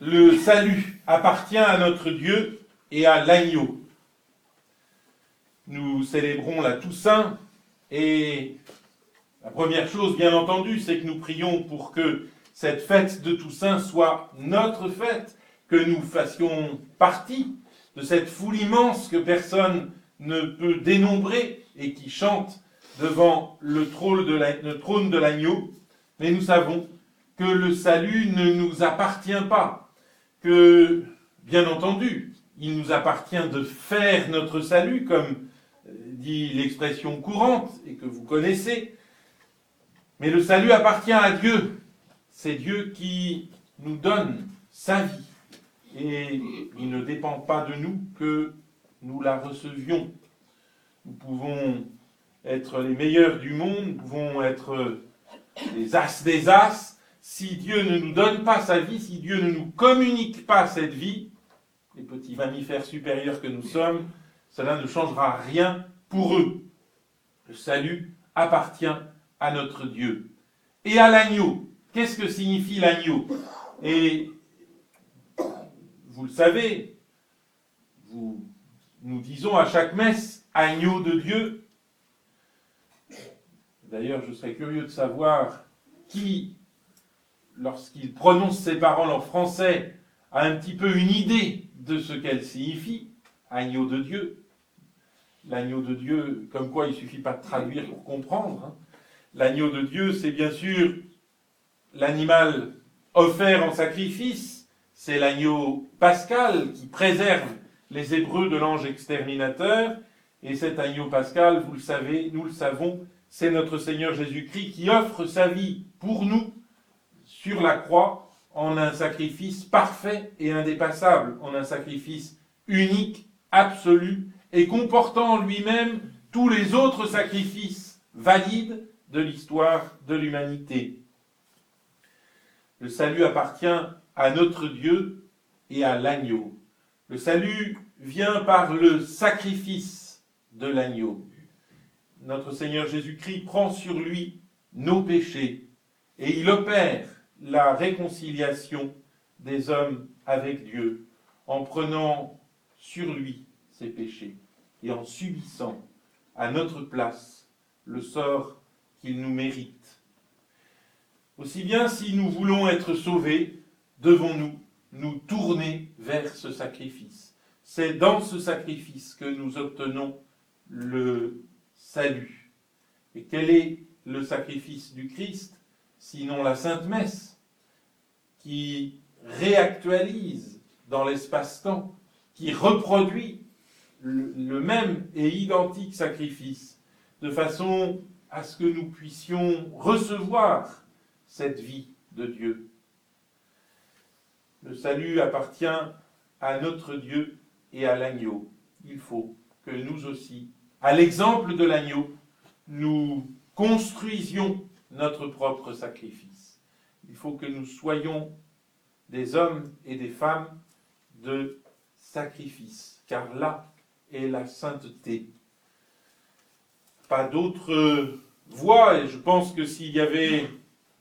le salut appartient à notre Dieu et à l'agneau. Nous célébrons la Toussaint et la première chose, bien entendu, c'est que nous prions pour que cette fête de Toussaint soit notre fête, que nous fassions partie de cette foule immense que personne ne peut dénombrer et qui chante devant le trône de l'agneau. Mais nous savons que le salut ne nous appartient pas, que, bien entendu, il nous appartient de faire notre salut, comme euh, dit l'expression courante et que vous connaissez, mais le salut appartient à Dieu. C'est Dieu qui nous donne sa vie. Et il ne dépend pas de nous que nous la recevions. Nous pouvons être les meilleurs du monde, nous pouvons être les as des as. Si Dieu ne nous donne pas sa vie, si Dieu ne nous communique pas cette vie, les petits mammifères supérieurs que nous sommes, cela ne changera rien pour eux. Le salut appartient à notre Dieu. Et à l'agneau. Qu'est-ce que signifie l'agneau? Et vous le savez, nous disons à chaque messe agneau de Dieu. D'ailleurs, je serais curieux de savoir qui, lorsqu'il prononce ces paroles en français, a un petit peu une idée de ce qu'elles signifient. Agneau de Dieu. L'agneau de Dieu, comme quoi il ne suffit pas de traduire pour comprendre. Hein. L'agneau de Dieu, c'est bien sûr l'animal offert en sacrifice, c'est l'agneau pascal qui préserve les Hébreux de l'ange exterminateur, et cet agneau pascal, vous le savez, nous le savons, c'est notre Seigneur Jésus-Christ qui offre sa vie pour nous sur la croix en un sacrifice parfait et indépassable, en un sacrifice unique, absolu, et comportant en lui-même tous les autres sacrifices valides de l'histoire de l'humanité. Le salut appartient à notre Dieu et à l'agneau. Le salut vient par le sacrifice de l'agneau. Notre Seigneur Jésus-Christ prend sur lui nos péchés et il opère la réconciliation des hommes avec Dieu en prenant sur lui ses péchés et en subissant à notre place le sort qu'il nous mérite. Aussi bien si nous voulons être sauvés, devons-nous nous tourner vers ce sacrifice. C'est dans ce sacrifice que nous obtenons le salut. Et quel est le sacrifice du Christ, sinon la Sainte Messe, qui réactualise dans l'espace-temps, qui reproduit le, même et identique sacrifice, de façon à ce que nous puissions recevoir cette vie de Dieu. Le salut appartient à notre Dieu et à l'agneau. Il faut que nous aussi, à l'exemple de l'agneau, nous construisions notre propre sacrifice. Il faut que nous soyons des hommes et des femmes de sacrifice, car là est la sainteté. Pas d'autre voie, et je pense que s'il y avait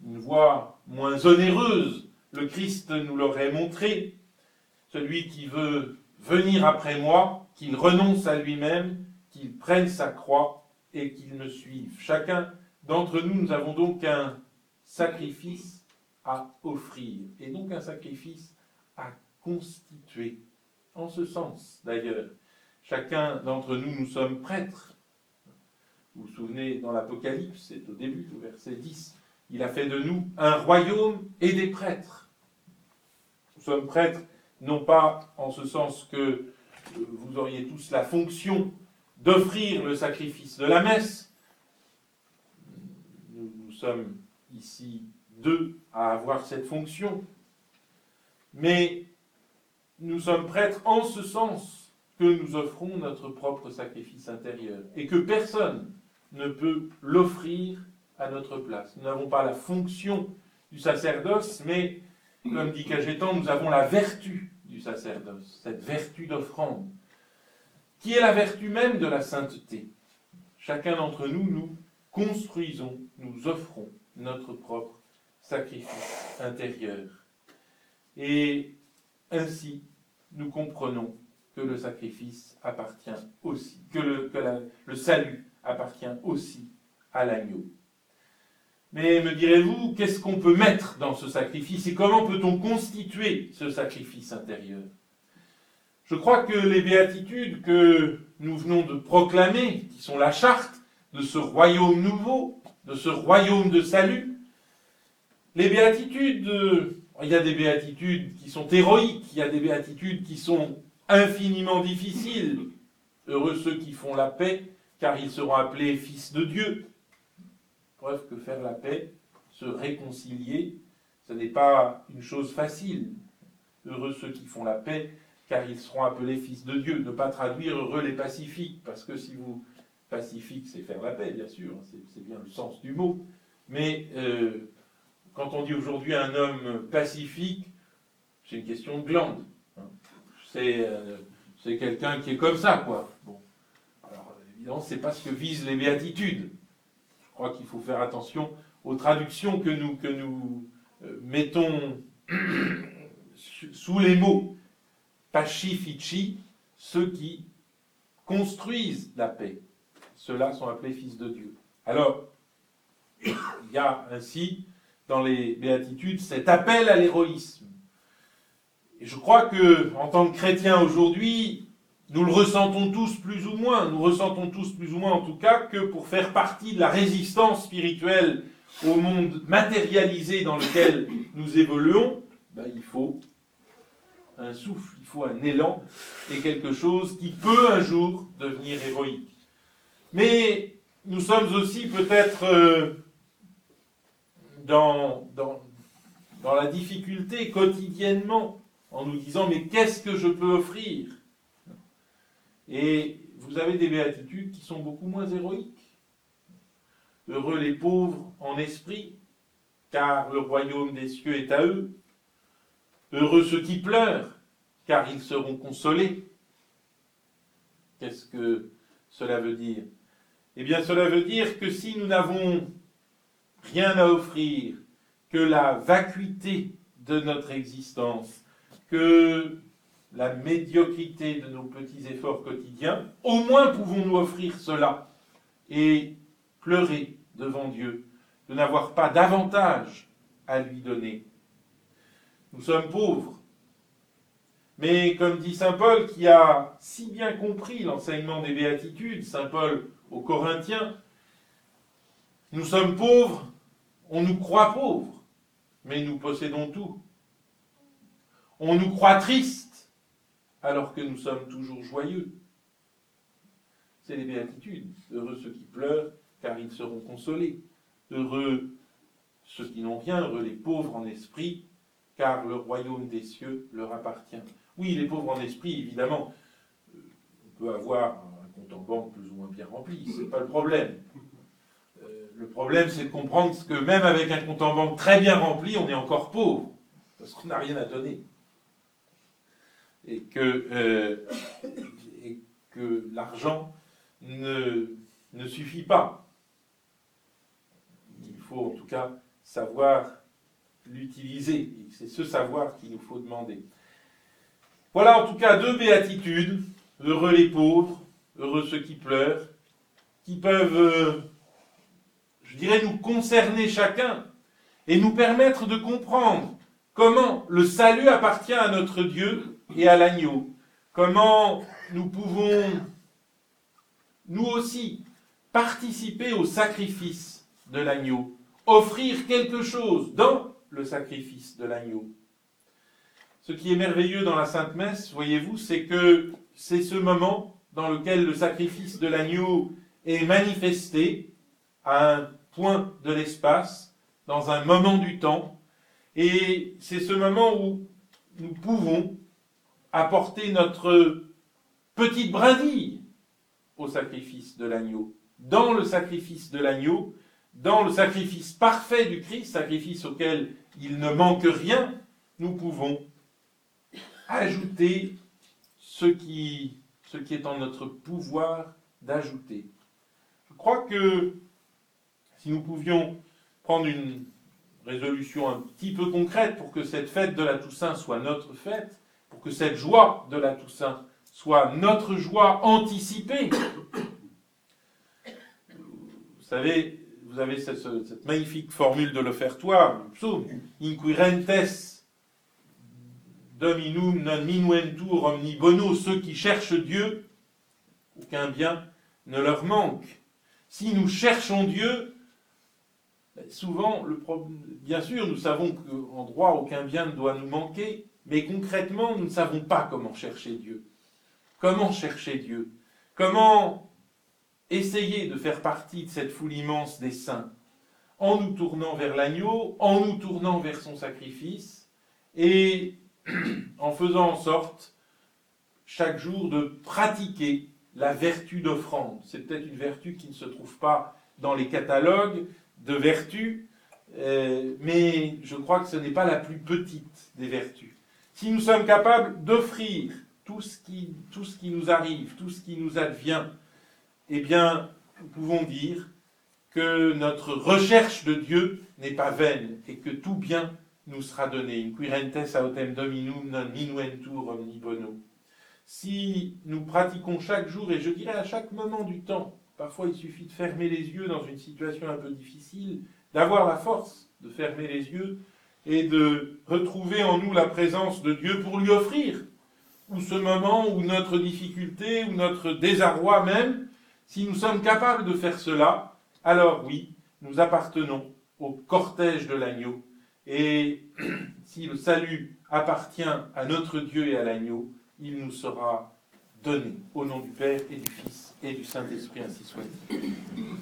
une voie moins onéreuse, le Christ nous l'aurait montré. Celui qui veut venir après moi, qu'il renonce à lui-même, qu'il prenne sa croix et qu'il me suive. Chacun d'entre nous, nous avons donc un sacrifice à offrir, et donc un sacrifice à constituer. En ce sens, d'ailleurs, chacun d'entre nous, nous sommes prêtres vous vous souvenez, dans l'Apocalypse, c'est au début, au verset 10, il a fait de nous un royaume et des prêtres. Nous sommes prêtres, non pas en ce sens que euh, vous auriez tous la fonction d'offrir le sacrifice de la messe. Nous, nous sommes ici deux à avoir cette fonction. Mais nous sommes prêtres en ce sens que nous offrons notre propre sacrifice intérieur et que personne ne peut l'offrir à notre place. Nous n'avons pas la fonction du sacerdoce, mais, comme dit Cajetan, nous avons la vertu du sacerdoce, cette vertu d'offrande, qui est la vertu même de la sainteté. Chacun d'entre nous, nous construisons, nous offrons notre propre sacrifice intérieur. Et ainsi, nous comprenons que le sacrifice appartient aussi, que le, salut appartient aussi à l'agneau. Mais me direz-vous, qu'est-ce qu'on peut mettre dans ce sacrifice et comment peut-on constituer ce sacrifice intérieur? Je crois que les béatitudes que nous venons de proclamer, qui sont la charte de ce royaume nouveau, de ce royaume de salut, les béatitudes, il y a des béatitudes qui sont héroïques, il y a des béatitudes qui sont infiniment difficiles. Heureux ceux qui font la paix, car ils seront appelés fils de Dieu. Preuve que faire la paix, se réconcilier, ce n'est pas une chose facile. Heureux ceux qui font la paix, car ils seront appelés fils de Dieu. Ne pas traduire heureux les pacifiques, parce que si vous pacifique, c'est faire la paix, bien sûr, c'est bien le sens du mot. Mais euh, on dit aujourd'hui un homme pacifique, c'est une question de glande. Hein. Euh, c'est quelqu'un qui est comme ça, quoi. Bon. Alors, évidemment, c'est pas ce que visent les béatitudes. Je crois qu'il faut faire attention aux traductions que nous, que nous euh, mettons sous les mots pacifici, ceux qui construisent la paix. Ceux-là sont appelés fils de Dieu. Alors, il y a ainsi dans les béatitudes cet appel à l'héroïsme. Et je crois que, en tant que chrétiens aujourd'hui, nous le ressentons tous plus ou moins, nous ressentons tous plus ou moins en tout cas que pour faire partie de la résistance spirituelle au monde matérialisé dans lequel nous évoluons, ben, il faut un souffle, il faut un élan et quelque chose qui peut un jour devenir héroïque. Mais nous sommes aussi peut-être euh, dans, dans, dans la difficulté quotidiennement en nous disant mais qu'est-ce que je peux offrir? Et vous avez des béatitudes qui sont beaucoup moins héroïques. Heureux les pauvres en esprit, car le royaume des cieux est à eux. Heureux ceux qui pleurent, car ils seront consolés. Qu'est-ce que cela veut dire? Eh bien, cela veut dire que si nous n'avons rien à offrir que la vacuité de notre existence, que la médiocrité de nos petits efforts quotidiens, au moins pouvons-nous offrir cela et pleurer devant Dieu de n'avoir pas davantage à lui donner. Nous sommes pauvres, mais comme dit Saint Paul, qui a si bien compris l'enseignement des béatitudes, Saint Paul aux Corinthiens, nous sommes pauvres, on nous croit pauvres, mais nous possédons tout. On nous croit tristes, alors que nous sommes toujours joyeux. C'est les béatitudes. Heureux ceux qui pleurent, car ils seront consolés. Heureux ceux qui n'ont rien, heureux les pauvres en esprit, car le royaume des cieux leur appartient. Oui, les pauvres en esprit, évidemment, euh, on peut avoir un compte en banque plus ou moins bien rempli, c'est pas le problème. Euh, le problème, c'est de comprendre que même avec un compte en banque très bien rempli, on est encore pauvre, parce qu'on n'a rien à donner. Et que, euh, l'argent ne, ne suffit pas. Il faut en tout cas savoir l'utiliser. C'est ce savoir qu'il nous faut demander. Voilà en tout cas deux béatitudes. Heureux les pauvres, heureux ceux qui pleurent, qui peuvent, euh, je dirais, nous concerner chacun et nous permettre de comprendre comment le salut appartient à notre Dieu et à l'agneau. Comment nous pouvons, nous aussi, participer au sacrifice de l'agneau, offrir quelque chose dans le sacrifice de l'agneau. Ce qui est merveilleux dans la Sainte Messe, voyez-vous, c'est que c'est ce moment dans lequel le sacrifice de l'agneau est manifesté à un point de l'espace, dans un moment du temps, et c'est ce moment où nous pouvons apporter notre petite brindille au sacrifice de l'agneau. Dans le sacrifice de l'agneau, dans le sacrifice parfait du Christ, sacrifice auquel il ne manque rien, nous pouvons ajouter ce qui, ce qui est en notre pouvoir d'ajouter. Je crois que si nous pouvions prendre une résolution un petit peu concrète pour que cette fête de la Toussaint soit notre fête, pour que cette joie de la Toussaint soit notre joie anticipée. Vous savez, vous avez cette, magnifique formule de l'offertoire, du psaume, Inquirentes dominum non minuentur omni bono, ceux qui cherchent Dieu, aucun bien ne leur manque. Si nous cherchons Dieu, souvent, bien sûr, nous savons qu'en droit, aucun bien ne doit nous manquer, mais concrètement, nous ne savons pas comment chercher Dieu. Comment chercher Dieu? Comment essayer de faire partie de cette foule immense des saints? En nous tournant vers l'agneau, en nous tournant vers son sacrifice, et en faisant en sorte chaque jour de pratiquer la vertu d'offrande. C'est peut-être une vertu qui ne se trouve pas dans les catalogues de vertus, euh, mais je crois que ce n'est pas la plus petite des vertus. Si nous sommes capables d'offrir tout ce, qui, tout ce qui nous arrive, tout ce qui nous advient, eh bien, nous pouvons dire que notre recherche de Dieu n'est pas vaine et que tout bien nous sera donné. Inquirentes autem dominum non minuentur omni bono. Si nous pratiquons chaque jour, et je dirais à chaque moment du temps, parfois il suffit de fermer les yeux dans une situation un peu difficile, d'avoir la force de fermer les yeux et de retrouver en nous la présence de Dieu pour lui offrir, ou ce moment, ou notre difficulté, ou notre désarroi même, si nous sommes capables de faire cela, alors oui, nous appartenons au cortège de l'agneau. Et si le salut appartient à notre Dieu et à l'agneau, il nous sera donné. Au nom du Père et du Fils et du Saint-Esprit, ainsi soit